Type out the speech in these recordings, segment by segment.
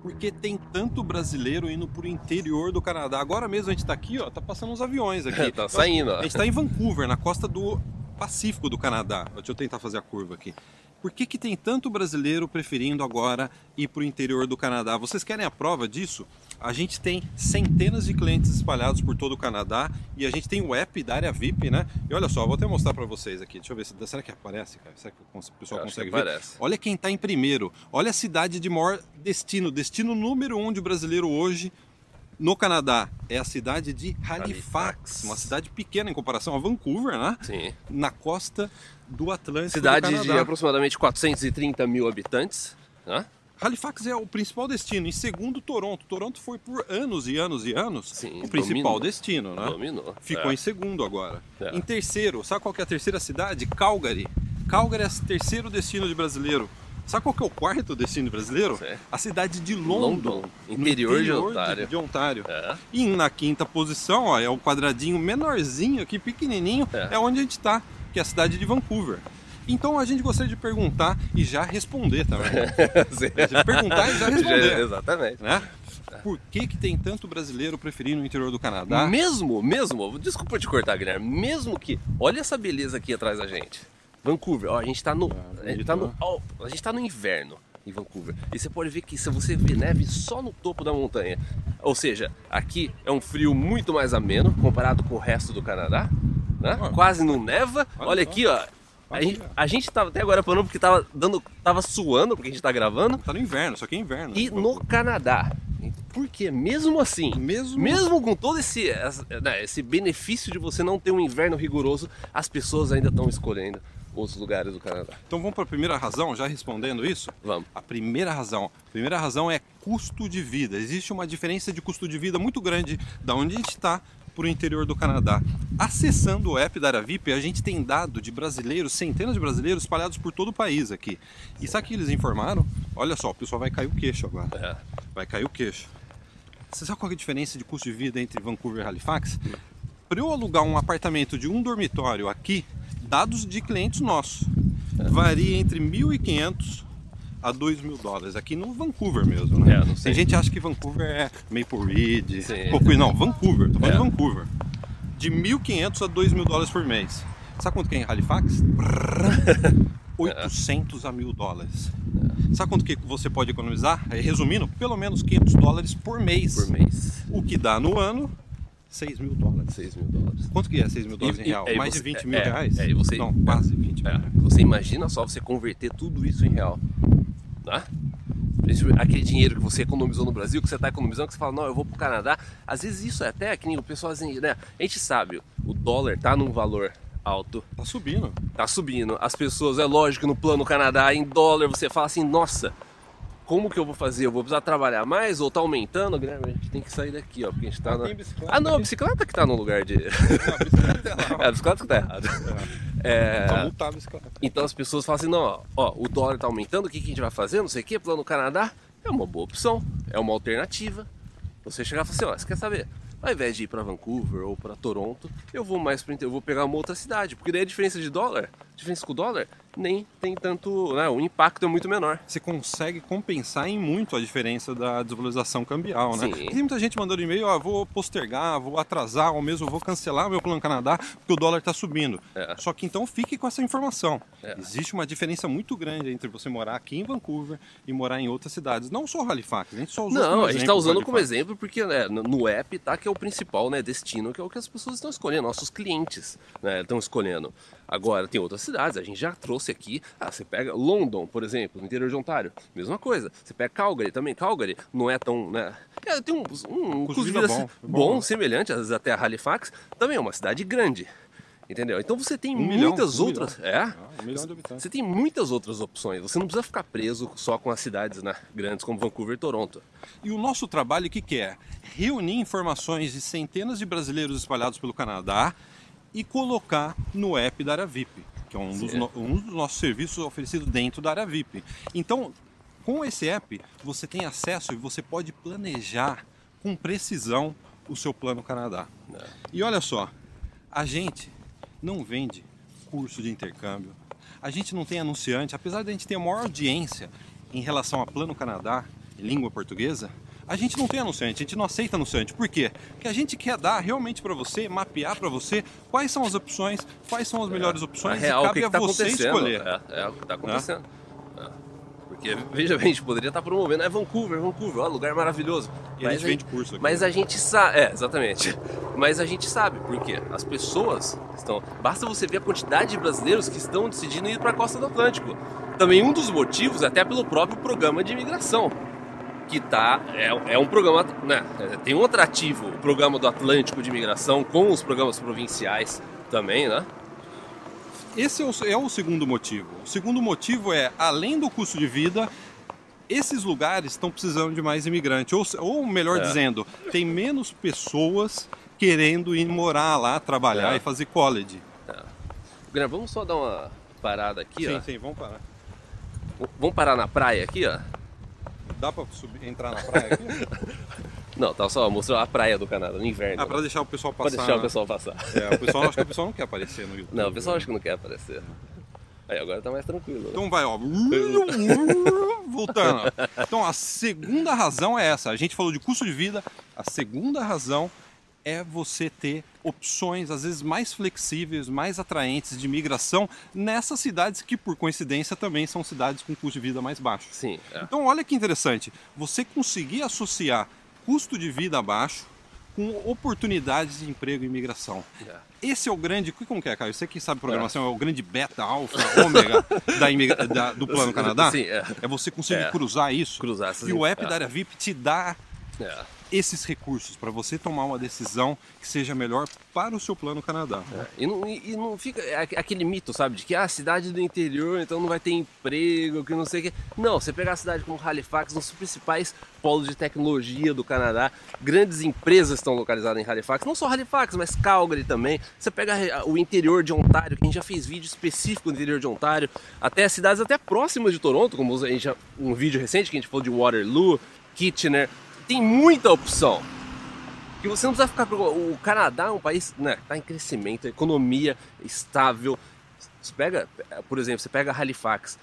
por que tem tanto brasileiro indo pro interior do Canadá. Agora mesmo a gente tá aqui, ó, tá passando uns aviões aqui. tá saindo, ó. A gente tá em Vancouver, na costa do Pacífico do Canadá. Deixa eu tentar fazer a curva aqui. Por que, que tem tanto brasileiro preferindo agora ir para o interior do Canadá? Vocês querem a prova disso? A gente tem centenas de clientes espalhados por todo o Canadá e a gente tem o app da área VIP, né? E olha só, vou até mostrar para vocês aqui. Deixa eu ver se será que aparece, cara? Será que o pessoal consegue ver? Aparece. Olha quem está em primeiro. Olha a cidade de maior destino, destino número um de brasileiro hoje no Canadá é a cidade de Halifax, Halifax. uma cidade pequena em comparação a Vancouver, né? Sim. Na costa do Atlântico Cidade do de aproximadamente 430 mil habitantes. Né? Halifax é o principal destino. Em segundo, Toronto. Toronto foi por anos e anos e anos Sim, o principal dominou. destino, né? Dominou. Ficou É. em segundo agora. É. Em terceiro, sabe qual é a terceira cidade? Calgary. Calgary é o terceiro destino de brasileiro. Sabe qual que é o quarto destino brasileiro? Sim. A cidade de London, London, no interior de Ontário. de Ontário. É. E na quinta posição, ó, é o quadradinho menorzinho aqui, pequenininho, É. é, onde a gente está, que é a cidade de Vancouver. Então a gente gostaria de perguntar e já responder também. Sim. perguntar e já responder. Exatamente. né? Por que, que tem tanto brasileiro preferindo o interior do Canadá? Mesmo, mesmo, desculpa te cortar, Guilherme, mesmo que. Olha essa beleza aqui atrás da gente. Vancouver, ó, a gente tá no. Ah, a, gente tá no ó, a gente tá no inverno em Vancouver. E você pode ver que se você vê neve só no topo da montanha. Ou seja, aqui é um frio muito mais ameno comparado com o resto do Canadá. Né? Olha. Quase não neva. Olha Olha aqui, ó. A gente, a gente tava até agora falando porque tava dando. tava suando porque a gente tá gravando. Tá no inverno, só que é inverno. E no Canadá. Porque mesmo assim, Mesmo- mesmo com todo esse, né, esse benefício de você não ter um inverno rigoroso, as pessoas ainda estão escolhendo outros lugares do Canadá. Então vamos para a primeira razão, já respondendo isso? Vamos. A primeira razão. A primeira razão é custo de vida. Existe uma diferença de custo de vida muito grande da onde a gente está para o interior do Canadá. Acessando o app da Aravip, a gente tem dado de brasileiros, centenas de brasileiros espalhados por todo o país aqui. E sabe o que eles informaram? Olha só, o pessoal vai cair o queixo agora. É. Vai cair o queixo. Você sabe qual é a diferença de custo de vida entre Vancouver e Halifax? Para eu alugar um apartamento de um dormitório aqui, dados de clientes nossos, varia entre 1.500 a 2 mil dólares. Aqui no Vancouver mesmo, né? É, não sei. Tem gente que acha que Vancouver é Maple Ridge, Sim. Coquille. Não, Vancouver. Tô falando É. de Vancouver. De 1.500 a 2 mil dólares por mês. Sabe quanto que é em Halifax? 800 a mil dólares. Sabe quanto que você pode economizar? Resumindo, pelo menos 500 dólares por mês. Por mês. O que dá no ano 6 mil dólares. 6 mil dólares. Quanto que é 6 mil dólares E- em real? e- Mais você- de 20 mil é, reais? é, você- Não, quase 20 mil. É, você imagina só você converter tudo isso em real. Tá? Aquele dinheiro que você economizou no Brasil, que você está economizando, que você fala, não, eu vou pro Canadá. Às vezes isso é até que nem o pessoal assim, né? A gente sabe, o dólar tá num valor alto, Tá subindo. tá subindo. As pessoas, é lógico, no plano Canadá, em dólar, você fala assim, nossa, como que eu vou fazer? Eu vou precisar trabalhar mais ou tá aumentando? Guilherme, a gente tem que sair daqui, ó, porque a gente tá Ah, na... Ah, não, a bicicleta que tá no lugar de... Não, a bicicleta é lá. É, a bicicleta que tá errada. É... A bicicleta. Então as pessoas falam assim, não, ó, ó, o dólar tá aumentando, o que, que a gente vai fazer? Não sei o que, plano Canadá é uma boa opção, é uma alternativa. Você chegar e falar assim, ó, você quer saber? Ao invés de ir para Vancouver ou para Toronto, eu vou mais para eu vou pegar uma outra cidade, porque daí a diferença de dólar, diferença com o dólar, nem tem tanto, né, o impacto é muito menor. Você consegue compensar em muito a diferença da desvalorização cambial, né? Sim. Tem muita gente mandando e-mail, ó, vou postergar, vou atrasar, ou mesmo vou cancelar meu plano Canadá porque o dólar tá subindo. É. Só que então fique com essa informação. É. Existe uma diferença muito grande entre você morar aqui em Vancouver e morar em outras cidades. Não só Halifax, a gente só usou Não, a gente exemplo tá usando como exemplo porque né, no- no app tá que é o principal né, destino, que é o que as pessoas estão escolhendo, nossos clientes né, estão escolhendo. Agora, tem outras cidades, a gente já trouxe aqui, ah, você pega London, por exemplo, no interior de Ontário, mesma coisa. Você pega Calgary também, Calgary não é tão, né, é, tem um, um custo de vida bom, assim, bom. bom, semelhante, às vezes até a Halifax, também é uma cidade grande. Entendeu? Então você tem Um milhão, muitas um outras. milhão. É? Ah, um milhão. Você tem muitas outras opções. Você não precisa ficar preso só com as cidades né, grandes como Vancouver e Toronto. E o nosso trabalho, o que, que é? Reunir informações de centenas de brasileiros espalhados pelo Canadá e colocar no app da área VIP, que é um dos, Sim. no- um dos nossos serviços oferecidos dentro da área VIP. Então, com esse app, você tem acesso e você pode planejar com precisão o seu plano Canadá. né? E olha só, a gente não vende curso de intercâmbio, a gente não tem anunciante, apesar de a gente ter a maior audiência em relação a Plano Canadá, língua portuguesa, a gente não tem anunciante, a gente não aceita anunciante. Por quê? Porque a gente quer dar realmente para você, mapear para você quais são as opções, quais são as melhores opções A real, e cabe que, que a tá você acontecendo. escolher. É, é o que tá acontecendo. É. Porque, veja bem, a gente poderia estar promovendo. É Vancouver, Vancouver, ó, lugar maravilhoso. E a gente vende curso aqui. Mas a gente sabe. É, exatamente. Mas a gente sabe, por quê? As pessoas estão. Basta você ver a quantidade de brasileiros que estão decidindo ir para a costa do Atlântico. Também um dos motivos, é até pelo próprio programa de imigração. Que tá. É, é um programa. Né, é, tem um atrativo, o programa do Atlântico de imigração, com os programas provinciais também, né? Esse é o, é o segundo motivo. O segundo motivo é, além do custo de vida, esses lugares estão precisando de mais imigrante. Ou, ou melhor É. dizendo, tem menos pessoas querendo ir morar lá, trabalhar É. e fazer college. Gra- Vamos só dar uma parada aqui, sim, ó. sim, vamos parar. Vamos parar na praia aqui, ó. Dá pra subir, entrar na praia aqui? Não, tá só mostrando a praia do Canadá, no inverno. ah, pra deixar o pessoal Pra passar. deixar o pessoal passar. É, o pessoal, acho que o pessoal não quer aparecer no YouTube. Não, o pessoal acha que não quer aparecer. Aí agora tá mais tranquilo. né? Então vai, ó. Voltando. Então a segunda razão é essa. A gente falou de custo de vida. A segunda razão é você ter opções, às vezes mais flexíveis, mais atraentes de migração nessas cidades que, por coincidência, também são cidades com custo de vida mais baixo. Sim, é. Então, olha que interessante. Você conseguir associar custo de vida baixo com oportunidades de emprego e imigração. É. Esse é o grande. Como que é, Caio? Você que sabe programação, é, o grande beta, alfa, ômega da imigra- da- do Plano Canadá? Sim, é. É você conseguir É. cruzar isso. Cruzar essas E o app é. da área VIP te dá É. esses recursos para você tomar uma decisão que seja melhor para o seu Plano Canadá. E não, e- não fica é aqu- aquele mito, sabe, de que ah, a cidade do interior, então não vai ter emprego, que não sei o quê. Não, você pegar a cidade como Halifax, um dos principais polos de tecnologia do Canadá, grandes empresas estão localizadas em Halifax, não só Halifax, mas Calgary também. Você pega a- o interior de Ontário, que a gente já fez vídeo específico do interior de Ontário, até cidades até próximas de Toronto, como a gente já, um vídeo recente que a gente falou de Waterloo, Kitchener. Tem muita opção que você não precisa ficar preocupado. O Canadá é um país né, que está em crescimento, economia estável. Você pega, por exemplo, você pega Halifax.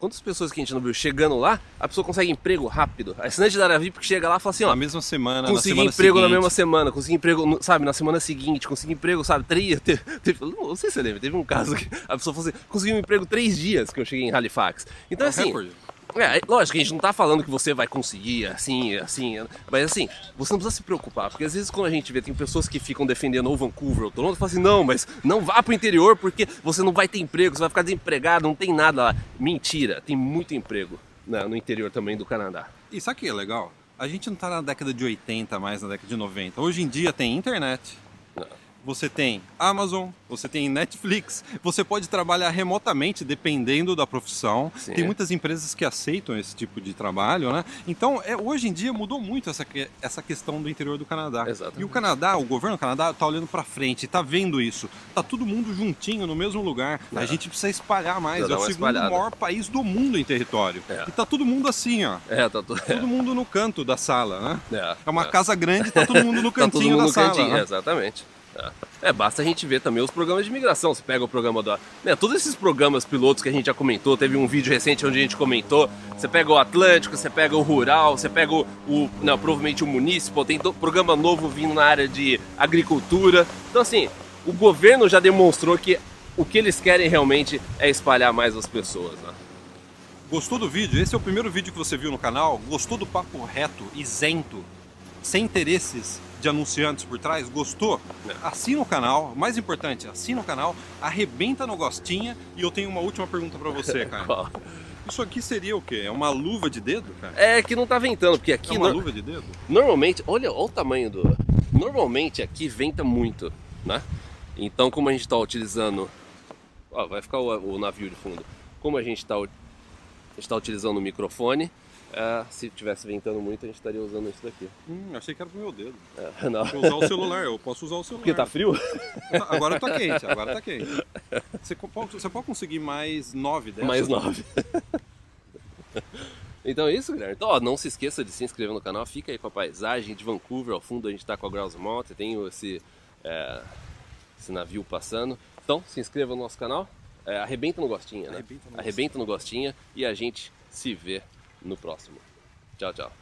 Quantas pessoas que a gente não viu chegando lá, a pessoa consegue emprego rápido. A assinante da área VIP que chega lá fala assim, ó, Na mesma semana, na consegui semana emprego na seguinte. mesma semana, consegui emprego, sabe, na semana seguinte, consegui emprego, sabe, três, teve, teve- não sei se você lembra, teve um caso que a pessoa falou assim, consegui um emprego três dias que eu cheguei em Halifax. Então É assim, recorde. É, lógico a gente não tá falando que você vai conseguir assim, assim, mas assim, você não precisa se preocupar, porque às vezes quando a gente vê, tem pessoas que ficam defendendo ou Vancouver ou Toronto, falam assim, não, mas não vá pro interior porque você não vai ter emprego, você vai ficar desempregado, não tem nada lá. Mentira, tem muito emprego né, no interior também do Canadá. E sabe o que é legal? A gente não está na década de 80, mais na década de 90. Hoje em dia tem internet. Você tem Amazon, você tem Netflix, você pode trabalhar remotamente dependendo da profissão. Sim. Tem muitas empresas que aceitam esse tipo de trabalho, né? Então, é, hoje em dia mudou muito essa, essa questão do interior do Canadá. Exatamente. E o Canadá, o governo do Canadá está olhando para frente, está vendo isso. Tá todo mundo juntinho no mesmo lugar. A É. gente precisa espalhar mais. É o segundo espalhada. maior país do mundo em território. É. E tá todo mundo assim, ó. É, tá tudo. Todo mundo no canto da sala, né? É, É uma é. casa grande, tá todo mundo no Tá todo cantinho mundo da no sala. cantinho, né? é, exatamente. É. Basta a gente ver também os programas de imigração. Você pega o programa da. Né, todos esses programas pilotos que a gente já comentou, teve um vídeo recente onde a gente comentou. Você pega o Atlântico, você pega o Rural, você pega o. o não, provavelmente o Municipal, tem programa novo vindo na área de agricultura. Então, assim, o governo já demonstrou que o que eles querem realmente é espalhar mais as pessoas. Né? Gostou do vídeo? Esse é o primeiro vídeo que você viu no canal? Gostou do papo reto, isento, sem interesses de anunciantes por trás? Gostou? É. Assina o canal. Mais importante, assina o canal, arrebenta no gostinha. E eu tenho uma última pergunta pra você, cara. Isso aqui seria o quê? É uma luva de dedo, cara? É que não tá ventando, porque É aqui. uma no- luva de dedo? Normalmente, olha, olha o tamanho do. Normalmente aqui venta muito, né? Então, como a gente está utilizando. Ó, vai ficar o, o navio de fundo. Como a gente está está utilizando o microfone, é, se tivesse ventando muito, a gente estaria usando isso daqui. Hum, achei que era pro meu dedo. É, não. Vou usar o celular, eu posso usar o celular. Porque tá frio? Agora tá quente, agora tá quente. Você você pode conseguir mais nove dessas? Mais nove. Então é isso, Guilherme. Então, ó, não se esqueça de se inscrever no canal. Fica aí com a paisagem de Vancouver. Ao fundo a gente está com a Grouse Mountain. Tem esse, é, esse navio passando. Então, se inscreva no nosso canal. É, arrebenta no gostinho, né? Arrebenta no arrebenta no gostinho. E a gente se vê no próximo. Tchau, tchau.